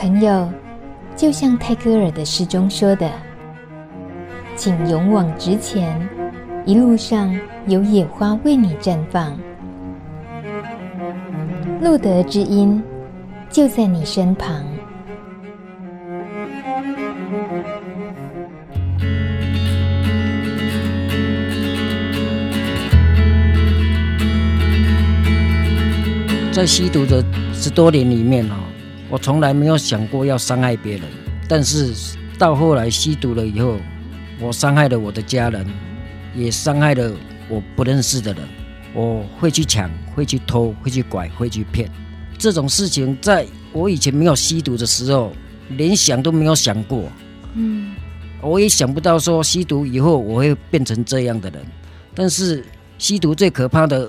朋友，就像泰戈尔的诗中说的：“请勇往直前，一路上有野花为你绽放。”路德之音就在你身旁。在吸毒的十多年里面哦，我从来没有想过要伤害别人。但是到后来吸毒了以后，我伤害了我的家人，也伤害了我不认识的人。我会去抢，会去偷，会去拐，会去骗。这种事情在我以前没有吸毒的时候，连想都没有想过。嗯，我也想不到说吸毒以后我会变成这样的人。但是吸毒最可怕的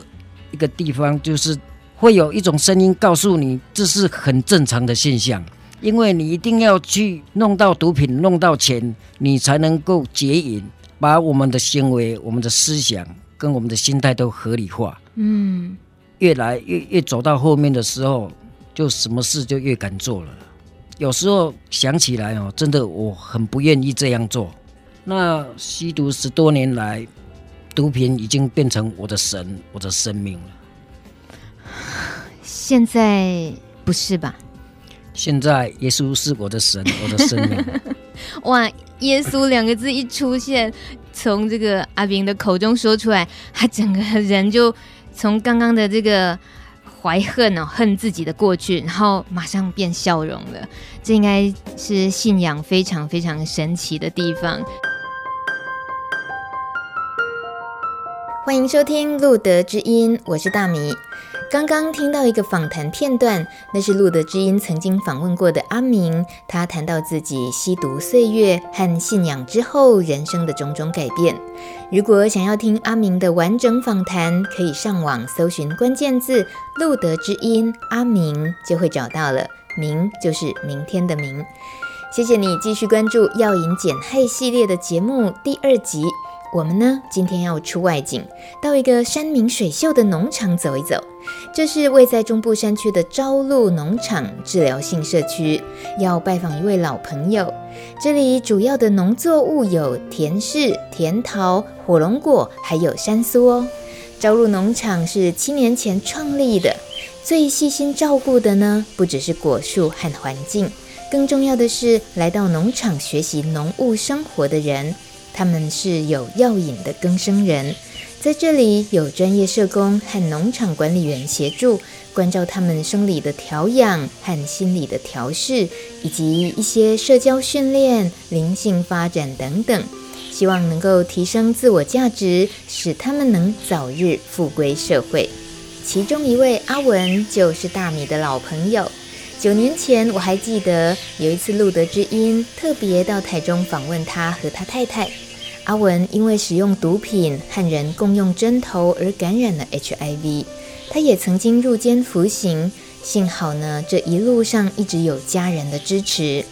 一个地方就是。会有一种声音告诉你，这是很正常的现象，因为你一定要去弄到毒品，弄到钱，你才能够解瘾，把我们的行为、我们的思想跟我们的心态都合理化。嗯，越来越越走到后面的时候，就什么事就越敢做了。有时候想起来哦，真的我很不愿意这样做。那吸毒十多年来，毒品已经变成我的神，我的生命了。现在不是吧？现在耶稣是我的神，我的生命。哇，耶稣两个字一出现，从这个阿明的口中说出来，他整个人就从刚刚的这个怀恨哦，恨自己的过去，然后马上变笑容了。这应该是信仰非常非常神奇的地方。欢迎收听《路德之音》，我是大米。刚刚听到一个访谈片段，那是路德之音曾经访问过的阿明，他谈到自己吸毒岁月和信仰之后人生的种种改变。如果想要听阿明的完整访谈，可以上网搜寻关键字“路德之音阿明”，就会找到了。明就是明天的明。谢谢你继续关注《药瘾减害》系列的节目第二集。我们呢，今天要出外景，到一个山明水秀的农场走一走。这是位在中部山区的朝露农场治疗性社区，要拜访一位老朋友。这里主要的农作物有甜柿、甜桃、火龙果，还有山苏哦。朝露农场是七年前创立的，最细心照顾的呢，不只是果树和环境，更重要的是来到农场学习农务生活的人。他们是有药瘾的更生人，在这里有专业社工和农场管理员协助，关照他们生理的调养和心理的调试，以及一些社交训练、灵性发展等等，希望能够提升自我价值，使他们能早日复归社会。其中一位阿文就是大米的老朋友，九年前我还记得有一次路德之音特别到台中访问他和他太太。阿文因为使用毒品和人共用针头而感染了 HIV，他也曾经入监服刑，幸好呢，这一路上一直有家人的支持。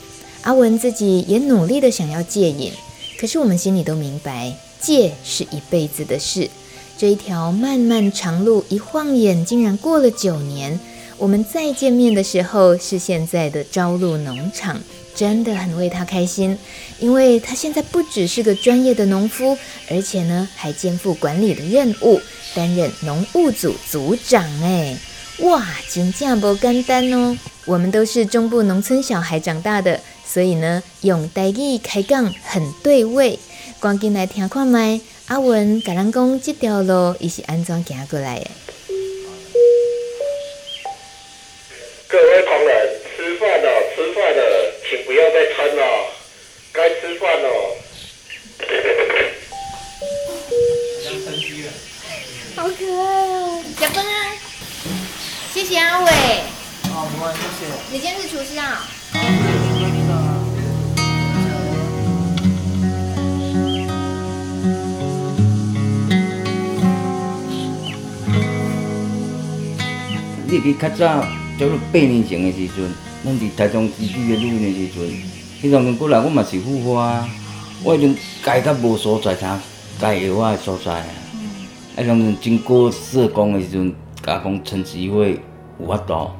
阿文自己也努力的想要戒瘾，可是我们心里都明白，戒是一辈子的事。这一条漫漫长路，一晃眼竟然过了九年。我们再见面的时候，是现在的朝露农场。真的很为他开心，因为他现在不只是个专业的农夫，而且呢还肩负管理的任务，担任农务组组长。哎，哇，真正不简单哦！我们都是中部农村小孩长大的，所以呢用台语开讲很对味。赶紧来听看麦，阿文甲咱讲这条路伊是安怎行过来的？各位同仁，吃饭了，吃饭了。请不要再撑了，该吃饭了。好可爱哦，小芬啊，谢谢阿伟。好，不谢谢。你今天是厨师啊？你去较早，叫做八年前的时阵。阮伫台中市区的录音的时阵，迄阵过来，我嘛是护花，我已经改到无所在，啥改药啊的所在啊。迄阵经过社工的时阵，甲讲陈时会有法度，啊，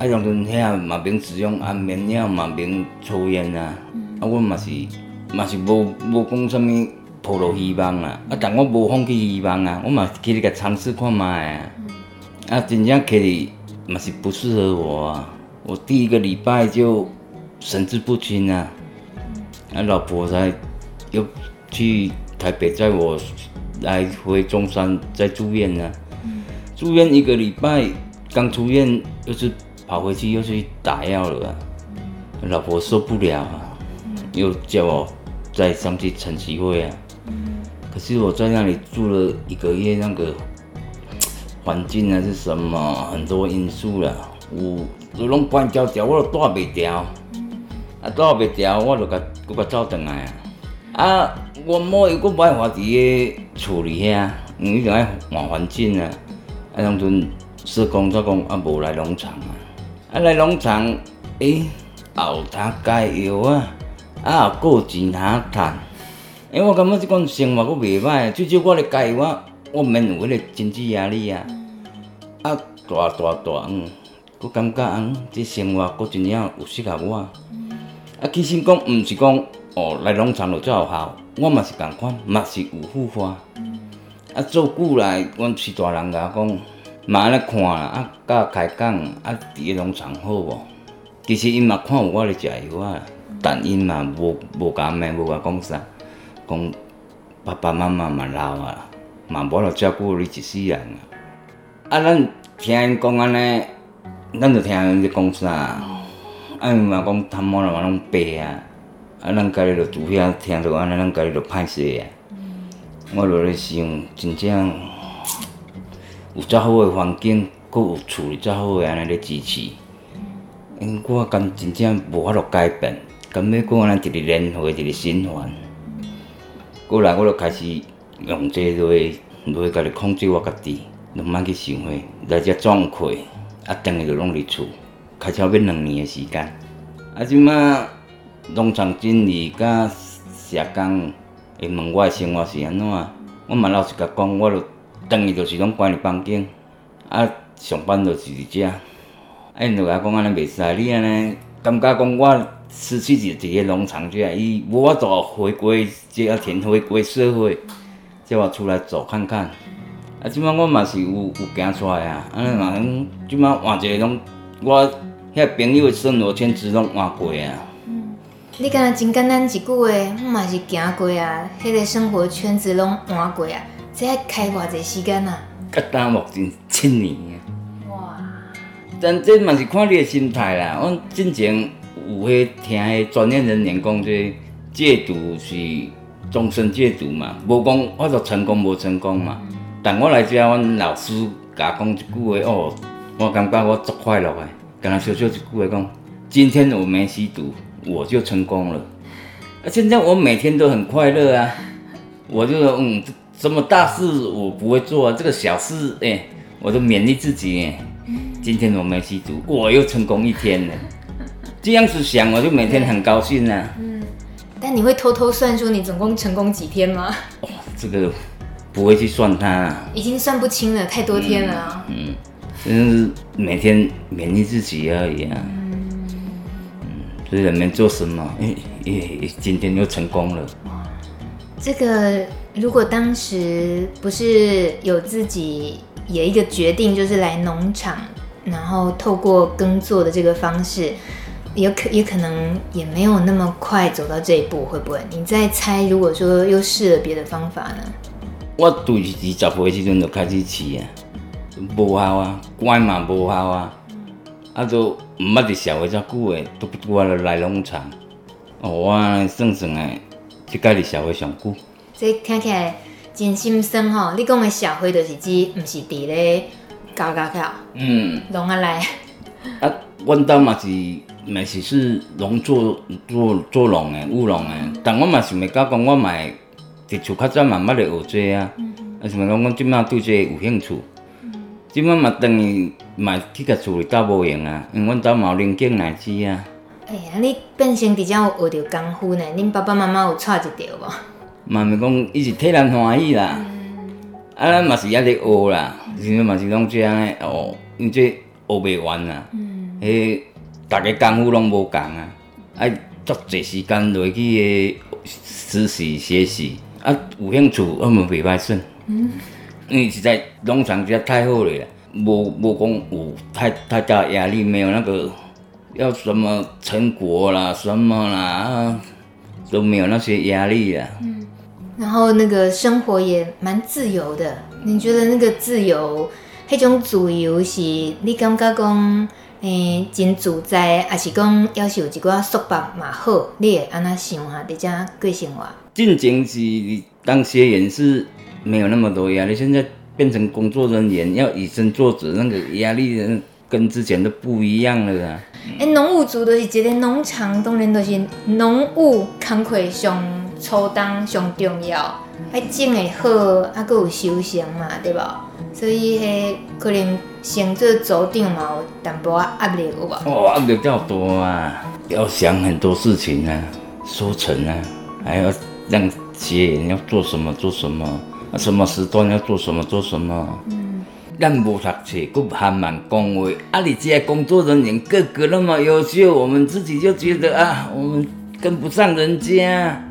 当阵遐嘛免使用安眠药，嘛免抽烟啊。啊，阮嘛是嘛是无无讲啥物抱落希望啊。啊，但我无放弃希望啊，我嘛去甲尝试看觅啊。啊，真正去那是不适合我啊。我第一个礼拜就神志不清啊。啊，老婆才又去台北载我来回中山再住院呢。住院一个礼拜，刚出院又是跑回去又去打药了啊。老婆受不了啊，又叫我再上去晨曦会啊。可是我在那里住了一个月，那个环境啊是什么，很多因素啦，有都拢关胶条，我都带袂掉。啊，带袂掉，我就甲佫甲走转来啊。啊，我某又搁无法伫个处理遐，因为就爱换环境啊。啊，当阵社工作讲啊，无来农场啊，啊来农场，诶、欸，后头加油啊，啊，还有钱通赚，因为我感觉即款生活阁袂歹，至少我咧加药我，我免有迄个经济压力啊，啊，大大大，嗯，阁感觉嗯，即生活阁真正有适合我，啊，其实讲毋是讲哦，来农场就才有效，我嘛是共款，嘛是有复发。啊，做久来，阮是大人甲我讲，嘛安尼看啦，啊，甲开讲，啊，伫个农场好无？其实因嘛看有我咧食药啊，但因嘛无无甲骂，无甲讲啥，讲爸爸妈妈嘛老啊，嘛无法照顾你一世人啊。啊，咱听因讲安尼，咱就听因咧讲啥，啊，因嘛讲他妈的嘛拢白啊，啊，咱家己就拄遐听着安尼，咱家己就歹势啊。我落来想，真正有遮好个环境，阁有处理遮好个安尼咧支持，因我敢真正无法度改变，敢要阁安尼一直轮回，一直循环。过来我就开始用这个来家己控制我家己，就莫去想遐，来遮状态，啊，等于就拢伫厝，开始要两年个时间。啊，即马农场经理甲社工。会问我诶生活是安怎？我嘛老实甲讲，我着等于着是拢关伫房间，啊，上班着是伫遮。啊，因着甲讲安尼袂使，你安尼感觉讲我失去一一个农场遮，伊无法度回归这个田，回归社会，叫我出来走看看。啊，即摆我嘛是有有行出来啊，安尼嘛，即摆换一个拢我遐朋友的生活圈子拢换过啊。你敢若真简单一句话，我嘛是行过啊，迄个生活圈子拢换过啊，这要开偌济时间啊？甲耽目前七年啊！哇！但这嘛是看你的心态啦。阮之前有迄听迄专业人员讲，这戒毒是终身戒毒嘛，无讲我着成功无成功嘛。但我来遮，阮老师甲讲一句话哦，我感觉我足快乐的，敢若小小一句话讲，今天我没吸毒。我就成功了，啊！现在我每天都很快乐啊！我就说，嗯，这么大事我不会做啊，这个小事，哎、我都勉励自己，哎，今天我没吸毒，我又成功一天了。这样子想，我就每天很高兴啊。嗯，但你会偷偷算出你总共成功几天吗？哦，这个不会去算它，啊，已经算不清了，太多天了啊。嗯，嗯，就是每天勉励自己而已啊。嗯所以人们做什么，诶诶，今天又成功了。这个如果当时不是有自己有一个决定，就是来农场，然后透过耕作的这个方式，也可也可能也没有那么快走到这一步，会不会？你在猜，如果说又试了别的方法呢？我对二十岁时阵就开始试啊，无效啊，关嘛无效啊。啊，都毋捌伫社会遮久诶，拄拄啊来农场。哦，我算算诶，即届伫社会上久。这听起来真心酸吼！你讲诶社会就是指，毋是伫咧搞搞搞。嗯。拢啊来。啊，阮兜嘛是，嘛是是拢做做做农诶，务农诶。但我嘛想欲甲讲，我嘛会伫厝较早嘛捌咧学这啊。嗯。啊，想欲讲，阮即摆对这个有兴趣。即摆嘛等于。嘛去甲厝里斗无用啊，因为阮兜嘛有零件来子啊。哎呀，你变成伫遮有学着功夫呢？恁爸爸妈妈有带一条无？嘛咪讲，伊是替咱欢喜啦。嗯、啊，咱嘛是还伫学啦，是嘛是拢这样诶学，因这学袂完啦。嗯。迄逐个功夫拢无共啊，爱足侪时间落去诶实习学习，啊有兴趣，我们袂歹耍。嗯，因为实在农场实在太好了，无无讲有太太大压力，没有那个要什么成果啦，什么啦，啊都没有那些压力啊。嗯，然后那个生活也蛮自由的。你觉得那个自由，迄种自由是你感觉讲？诶，真自在，还是讲要是有一寡束缚嘛好，你会安那想哈？伫遮过生活。进前是当学员是没有那么多压力，现在变成工作人员要以身作则，那个压力跟之前都不一样了啊。诶，农务组就是一个农场，当然都是农务工课上初当上重要，爱种会好，啊，搁有收成嘛，对吧？所以迄可能先做组长嘛，有淡薄压力有无？哦，压力较多啊，要想很多事情啊，收成啊，还要让学员要做什么做什么，什么时段要做什么做什么。嗯。咱无读册，佫还蛮恭维。啊，你这些工作人员个个那么优秀，我们自己就觉得啊，我们跟不上人家。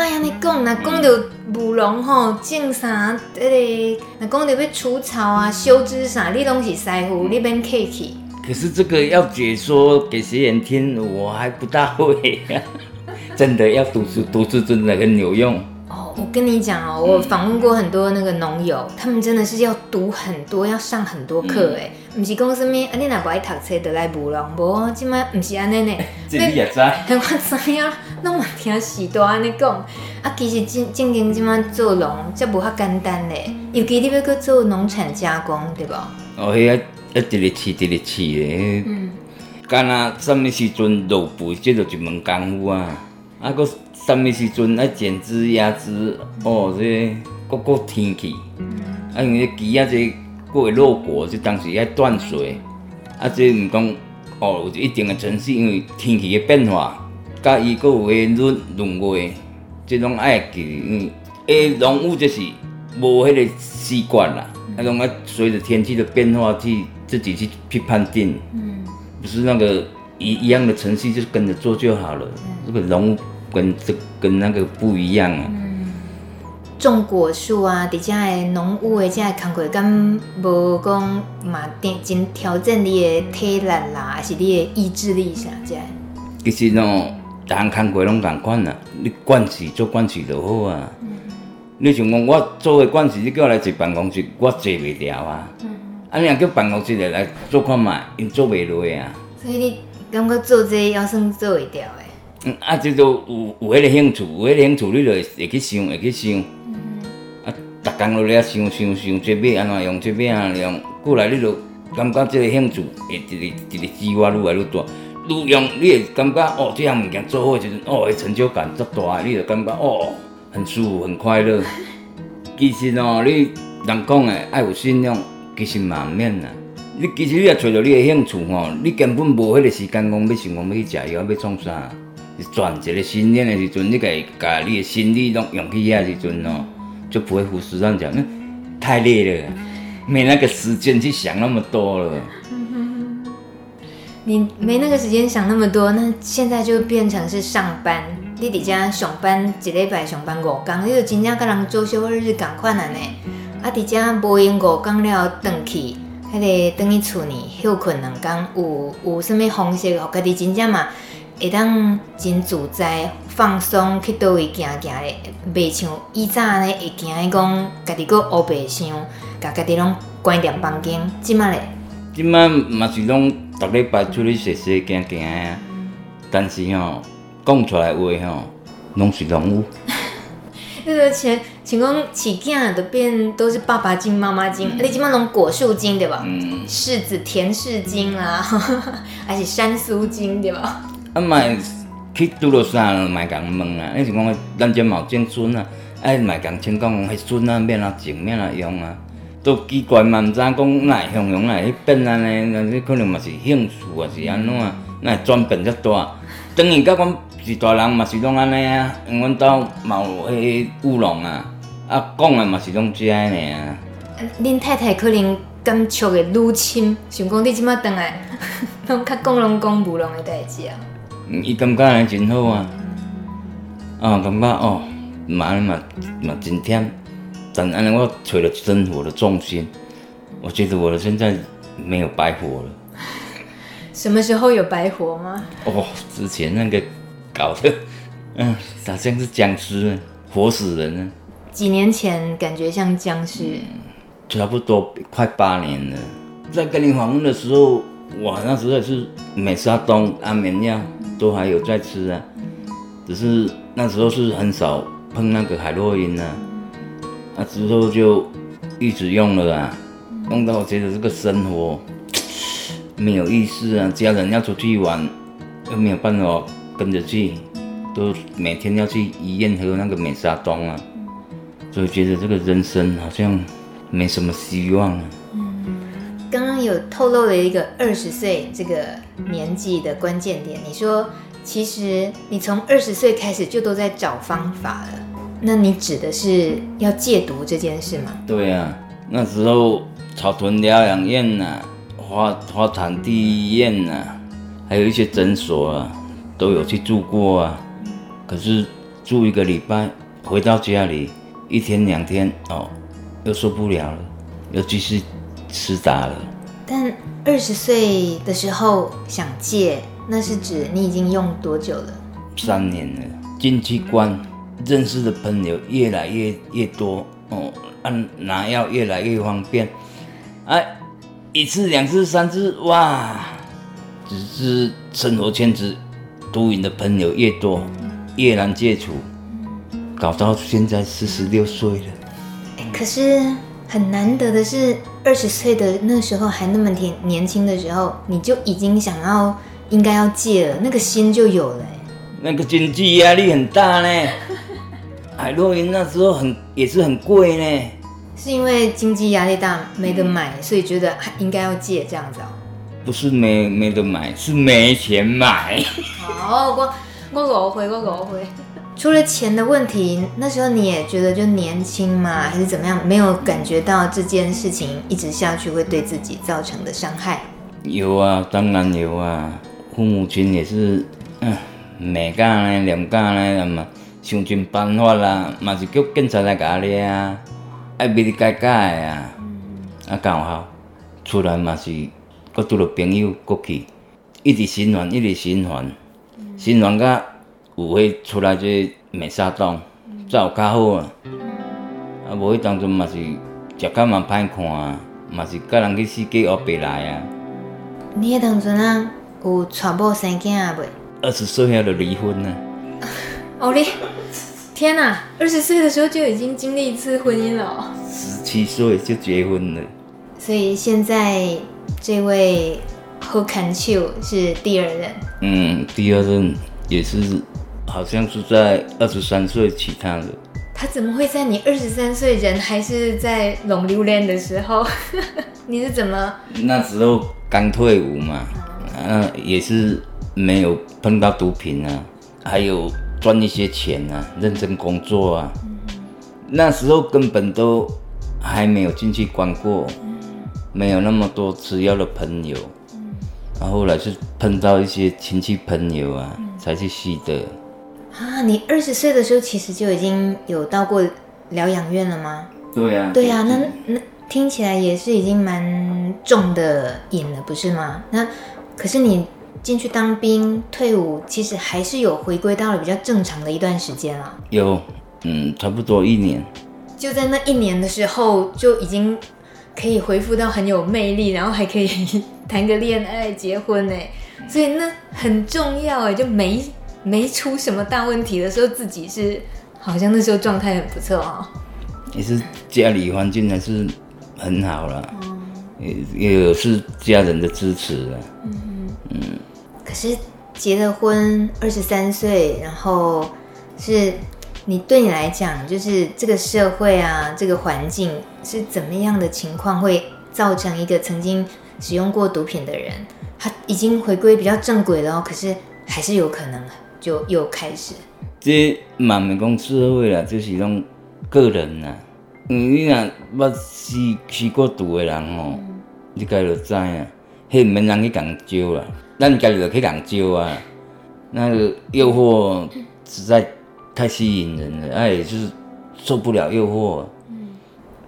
你莫安尼讲，若讲到务农吼，种啥？迄个，若讲到要除草啊、修枝啥，你拢是师傅，你免客气。可是这个要解说给学员听，我还不大会。真的要读书，读书真的很有用。哦，我跟你讲哦，我访问过很多那个农友，他们真的是要读很多，要上很多课哎。不是讲什么啊，你若不爱读册，就来务农，无，即摆不是安尼呢。这你也知？我知影，拢嘛听时代安尼讲。啊，其实正正经即摆做农，则无遐简单嘞。尤其你要去做农产加工，对吧？哦，迄个一直咧试，一直咧试咧。嗯。干那什么时阵落肥，这就一门功夫啊。啊，搁什么时阵爱剪枝、压枝，哦，这个各个天气。嗯。啊，因为鸡啊这。过会落果，就当时要断水，啊，这毋讲哦，有一定的程序，因为天气的变化，甲伊个有诶润润月，这拢爱记，嗯，诶，农务就是无迄个习惯啦，那种爱随着天气的变化去自己去去判定，嗯，不是那个一一样的程序就是跟着做就好了，这个农务跟这跟那个不一样啊。种果树啊，伫遮诶农务诶遮诶工课，敢无讲嘛？真真挑战你诶体力啦，还是你诶意志力啥遮？其实喏，逐项工课拢共款啊，你管事做管事就好啊。嗯、你想讲我做诶管事，你叫我来坐办公室，我坐袂牢啊。嗯。啊，你若叫办公室来来做看嘛，因做袂落啊。所以你感觉做这个还算做会掉诶？嗯，啊，即都有有迄个兴趣，有迄个兴趣，你就会去想，会去想。逐工都咧想想想，这要安怎用，这要安怎用，过来你就感觉这个兴趣会一直一直激发愈来愈大，愈用你会感觉哦，这项物件做好时阵，哦，个成就感足大，你就感觉哦，很舒服，很快乐。其实哦，你人讲诶爱有信仰，其实嘛毋免啦。你其实你也找到你诶兴趣吼，你根本无迄个时间讲要想讲要去食药要创啥，是全一个信念诶时阵，你家家你诶心理拢用去遐时阵哦。就不会胡思乱想，那太累了，没那个时间去想那么多了。你没那个时间想那么多，那现在就变成是上班。你伫遮上班一礼拜上班五天，你就真正跟人做休日赶快了呢。啊，伫遮无闲五天了，回去，迄个等于厝里休困两天，有有什么方式，互家己真正嘛？会当真自在放松去倒位行行的，袂像以前呢会惊伊讲家己搁乌白想，家家己拢关店房间。即摆咧，即摆嘛是拢逐礼拜出去踅踅行行啊。但是吼、喔，讲出来话吼，拢是农务。那个像像讲饲囝的变都是爸爸精、妈妈精，你即摆拢果树精对吧？嗯。柿子甜柿精啦，还是山苏精对吧？啊，卖去拄着啥，卖共问啊！你是讲咱这冇种笋啊，哎，卖共请讲迄笋啊，免啊种，免啊用啊，都奇怪嘛，毋知讲哪会用用哪会变安尼，那是可能嘛是兴趣啊，是安怎啊？那转变遮大，当然甲阮是大人嘛是拢安尼啊，因阮兜嘛有迄务农啊，啊讲的嘛是拢遮尔啊。恁太太可能感触会愈深，想讲你即马转来，拢较讲拢讲无拢的代志啊。伊感觉安尼真好啊，啊，感觉哦，嘛嘛嘛真忝，但安尼我找了生活的重心，我觉得我的现在没有白活了。什么时候有白活吗？哦，之前那个搞的，嗯，好像是僵尸，活死人呢。几年前感觉像僵尸。差不多快八年了，在跟你访问的时候，我那时候是美沙东、安眠药都还有在吃啊，只是那时候是很少碰那个海洛因啊，那之后就一直用了啊，用到我觉得这个生活 没有意思啊，家人要出去玩又没有办法跟着去，都每天要去医院喝那个美沙酮啊，所以觉得这个人生好像。没什么希望了。有透露了一个二十岁这个年纪的关键点。你说，其实你从二十岁开始就都在找方法了。那你指的是要戒毒这件事吗？对啊，那时候草屯疗养院呐、啊，花花产地医院呐、啊，还有一些诊所啊，都有去住过啊。可是住一个礼拜，回到家里一天两天哦。又受不了了，又继续吃打了。但二十岁的时候想戒，那是指你已经用多久了？三年了。进去关，认识的朋友越来越越多哦，按拿药越来越方便。哎，一次、两次、三次，哇！只是生活圈子毒瘾的朋友越多，越难戒除，搞到现在四十六岁了。可是很难得的是，二十岁的那时候还那么年年轻的时候，你就已经想要应该要戒了，那个心就有了。那个经济压力很大呢，海洛因那时候很也是很贵呢。是因为经济压力大没得买，所以觉得还应该要戒这样子哦。不是没没得买，是没钱买。好，我我误会，我误会。除了钱的问题，那时候你也觉得就年轻嘛，还是怎么样？没有感觉到这件事情一直下去会对自己造成的伤害？有啊，当然有啊。父母亲也是，嗯，没干呢，两干呢，嘛，想尽办法啦，嘛是叫警察来甲你啊，爱逼你改改啊，啊，搞好出来嘛是，搁拄着朋友过去，一直循环，一直循环，循环甲。有会出来这美沙酮，才有较好啊。啊，无迄当阵嘛是食较嘛歹看啊，嘛是甲人去死过黑白来啊。你迄当阵啊，有娶某生囝啊未？二十岁下就离婚了。哦你，天哪、啊！二十岁的时候就已经经历一次婚姻了。十七岁就结婚了。所以现在这位好牵手是第二任。嗯，第二任也是。好像是在二十三岁起他的。他怎么会在你二十三岁人还是在龙榴莲的时候？你是怎么？那时候刚退伍嘛，嗯、啊，也是没有碰到毒品啊，还有赚一些钱啊，认真工作啊。嗯、那时候根本都还没有进去关过，嗯、没有那么多吃药的朋友。嗯、然后后来是碰到一些亲戚朋友啊，嗯、才去吸的。啊，你二十岁的时候其实就已经有到过疗养院了吗？对呀、啊，对呀、啊，那那听起来也是已经蛮重的瘾了，不是吗？那可是你进去当兵退伍，其实还是有回归到了比较正常的一段时间啊。有，嗯，差不多一年。就在那一年的时候，就已经可以恢复到很有魅力，然后还可以 谈个恋爱、结婚呢。所以那很重要哎，就没。没出什么大问题的时候，自己是好像那时候状态很不错哦。也是家里环境还是很好了，嗯、也也有是家人的支持了。嗯嗯。可是结了婚，二十三岁，然后是你对你来讲，就是这个社会啊，这个环境是怎么样的情况，会造成一个曾经使用过毒品的人，他已经回归比较正轨了哦，可是还是有可能。就又开始，这慢慢讲社会啦，就是讲个人啦，嗯，你若捌吸吸过毒的人吼，嗯、你家就知啊，迄毋免人去共招啦，咱家己就去共招啊。那个诱惑实在太吸引人了，哎，就是受不了诱惑。嗯，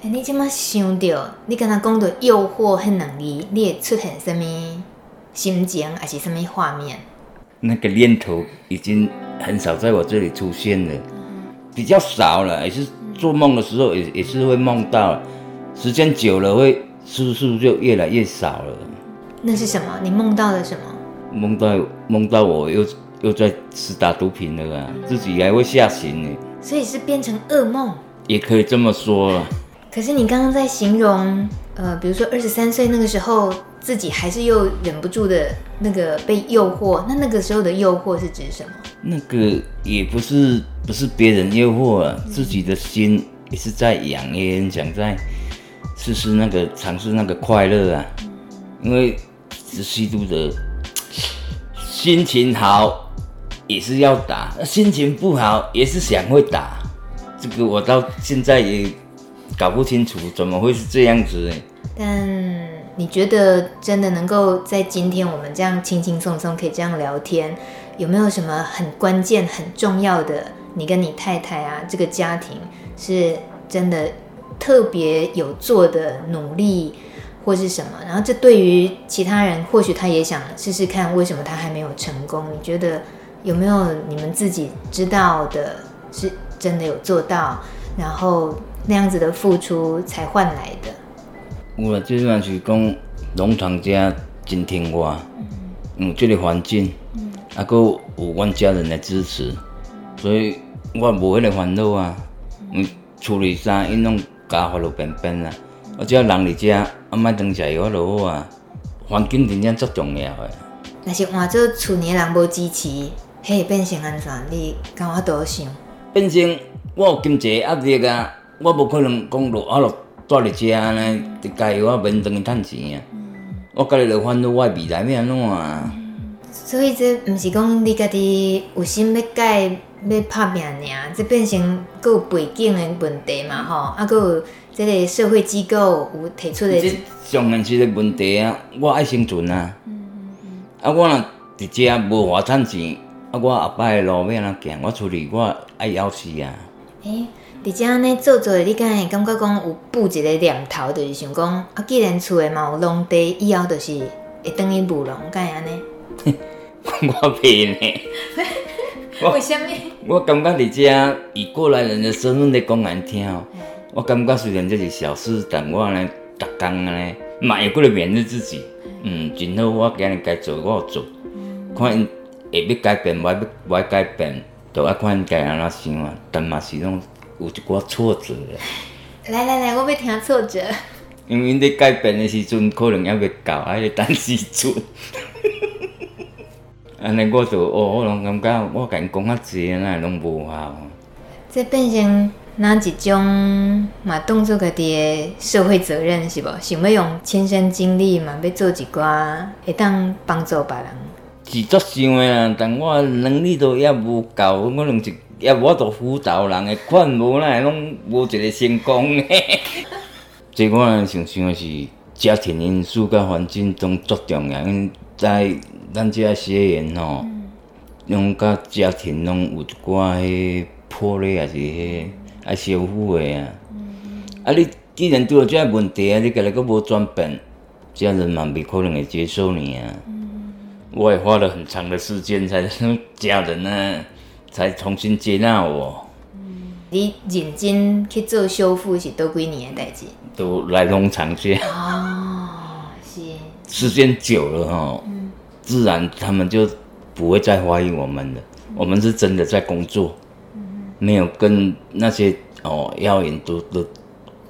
哎，你这么想着，你跟他讲的诱惑很容易，你会出现什么心情，还是什么画面？那个念头已经很少在我这里出现了，比较少了，也是做梦的时候也也是会梦到，时间久了会次数就越来越少了。那是什么？你梦到了什么？梦到梦到我又。又在吃打毒品了啊！自己还会吓醒呢，所以是变成噩梦，也可以这么说。可是你刚刚在形容，呃，比如说二十三岁那个时候，自己还是又忍不住的那个被诱惑，那那个时候的诱惑是指什么？那个也不是不是别人诱惑啊，自己的心也是在痒，也想在试试那个尝试那个快乐啊，因为是吸毒的，心情好。也是要打，心情不好也是想会打，这个我到现在也搞不清楚怎么会是这样子。但你觉得真的能够在今天我们这样轻轻松松可以这样聊天，有没有什么很关键、很重要的？你跟你太太啊，这个家庭是真的特别有做的努力，或是什么？然后这对于其他人，或许他也想试试看，为什么他还没有成功？你觉得？有没有你们自己知道的，是真的有做到，然后那样子的付出才换来的？我最主要是讲农场家真听话，嗯，这个环境，嗯，啊，搁有阮家人的支持，所以我无迄个烦恼啊，嗯，处理啥因拢家法路便便啊，我只要人伫遮，啊，莫当下药就好啊，环境真正足重要的。那是换做厝里人无支持。嘿，变成安怎？你跟我多想？变成我有经济压力啊，我无可能讲落啊落住伫遮安尼，家己我免当去趁钱啊。我家己着烦恼我未来要安怎啊？所以这毋是讲你家己有心要改要拍拼尔，这变成阁有背景的问题嘛吼？啊，阁有即个社会机构有提出的。这上现实的问题啊，我爱生存啊。嗯嗯嗯。啊，我若伫遮无法趁钱。啊！我后摆的路要安怎行？我出去我爱枵死啊！诶、欸，伫遮安尼做做，你敢会感觉讲有布一个念头，就是想讲啊，既然厝诶嘛有农地，以后就是会等于务农，敢会安尼？我骗呢？为什么？我感觉伫遮以过来人的身份来讲难听哦。我感觉虽然这是小事，但我呢，逐工安尼，嘛会过来勉励自己。嗯，真好，我今日该做我有做，看。会要改变，我要我要改变，就爱看因家安怎想啊。但嘛是拢有一寡挫折。来来来，我要听挫折。因为你改变的时阵，可能还未到，还得等时阵。安尼我就哦，我拢感觉我甲因讲较济，那拢无效。这变成哪一种嘛？当作家己的社会责任是无？想要用亲身经历嘛？要做一寡会当帮助别人。是足想的啦，但我能力都也无够，我拢是也无法度辅导人的款，无奈拢无一个成功的。即我想想的是家庭因素甲环境都足重要，因在咱遮学员吼，拢甲家庭拢有一寡迄破裂，还是迄爱修复的啊。啊，你既然拄着这问题啊，你家己阁无转变，家人嘛未可能会接受你啊。我也花了很长的时间，才家人呢，才重新接纳我。嗯，你认真去做修复是多几年的代志？都来农场去。哦，是。时间久了哈，嗯，自然他们就不会再怀疑我们了。嗯，我们是真的在工作，嗯，没有跟那些哦谣言都都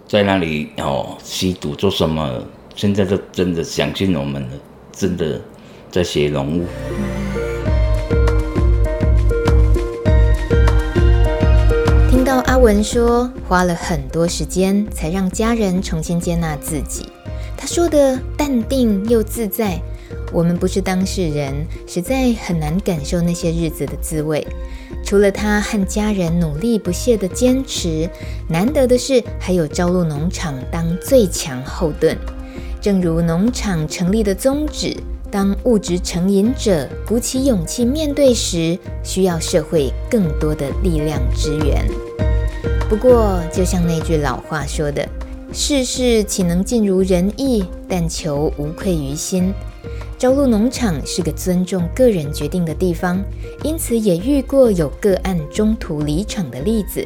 在那里哦吸毒做什么？现在都真的相信我们了，真的。在写农务。阿文说，花了很多时间才让家人重新接纳自己。他说的淡定又自在。我们不是当事人，实在很难感受那些日子的滋味。除了他和家人努力不懈的坚持，难得的是还有朝露农场当最强后盾。正如农场成立的宗旨，当物质成瘾者鼓起勇气面对时，需要社会更多的力量支援。不过，就像那句老话说的：“世事岂能尽如人意，但求无愧于心。”朝露农场是个尊重个人决定的地方，因此也遇过有个案中途离场的例子。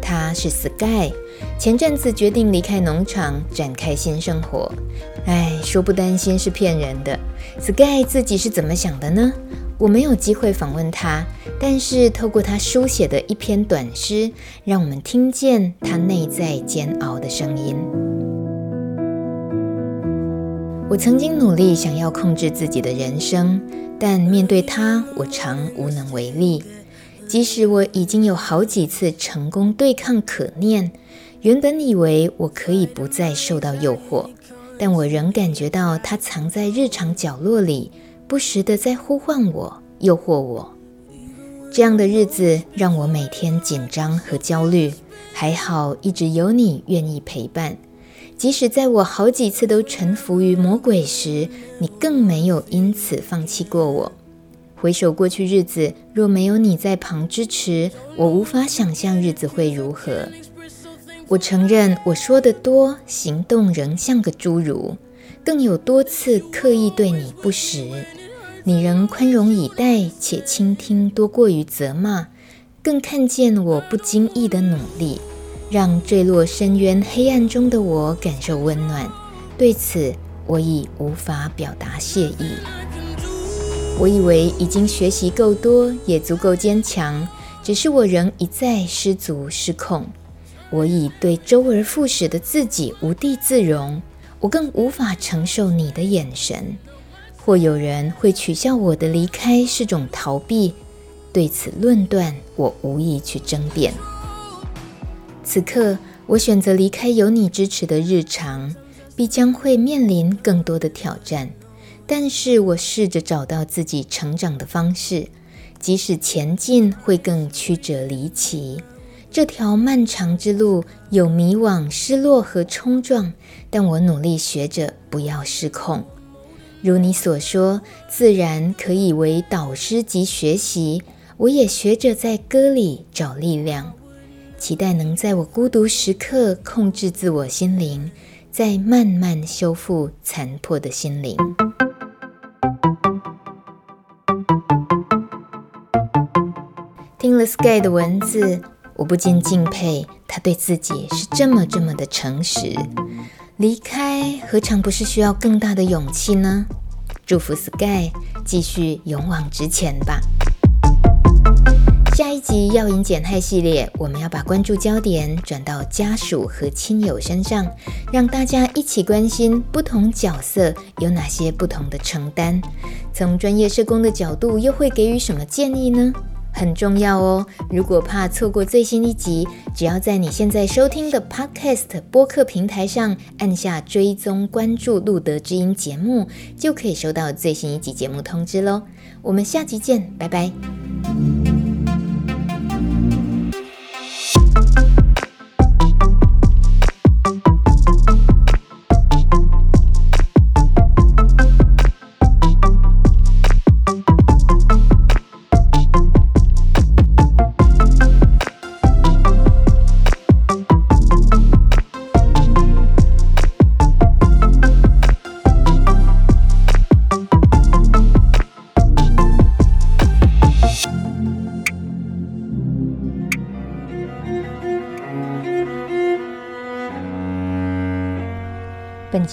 他是 Sky，前阵子决定离开农场，展开新生活。哎，说不担心是骗人的。Sky 自己是怎么想的呢？我没有机会访问他，但是透过他书写的一篇短诗，让我们听见他内在煎熬的声音。我曾经努力想要控制自己的人生，但面对他，我常无能为力。即使我已经有好几次成功对抗可念，原本以为我可以不再受到诱惑，但我仍感觉到它藏在日常角落里，不时地在呼唤我、诱惑我。这样的日子让我每天紧张和焦虑，还好一直有你愿意陪伴。即使在我好几次都臣服于魔鬼时，你更没有因此放弃过我。回首过去日子，若没有你在旁支持，我无法想象日子会如何。我承认我说得多，行动仍像个侏儒，更有多次刻意对你不实。你仍宽容以待，且倾听多过于责骂，更看见我不经意的努力。让坠落深渊黑暗中的我感受温暖，对此我已无法表达谢意。我以为已经学习够多，也足够坚强，只是我仍一再失足失控。我已对周而复始的自己无地自容，我更无法承受你的眼神。或有人会取笑我的离开是种逃避，对此论断，我无意去争辩。此刻，我选择离开有你支持的日常，必将会面临更多的挑战。但是我试着找到自己成长的方式，即使前进会更曲折离奇。这条漫长之路有迷惘、失落和冲撞，但我努力学着不要失控。如你所说，自然可以为导师及学习。我也学着在歌里找力量。期待能在我孤独时刻控制自我心灵，再慢慢修复残破的心灵。听了 Sky 的文字，我不禁敬佩他对自己是这么这么的诚实。离开何尝不是需要更大的勇气呢？祝福 Sky 继续勇往直前吧。下一集药瘾减害系列，我们要把关注焦点转到家属和亲友身上，让大家一起关心不同角色有哪些不同的承担。从专业社工的角度，又会给予什么建议呢？很重要哦！如果怕错过最新一集，只要在你现在收听的 Podcast 播客平台上按下追踪关注“路德之音”节目，就可以收到最新一集节目通知喽。我们下集见，拜拜。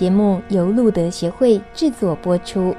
节目由路德协会制作播出。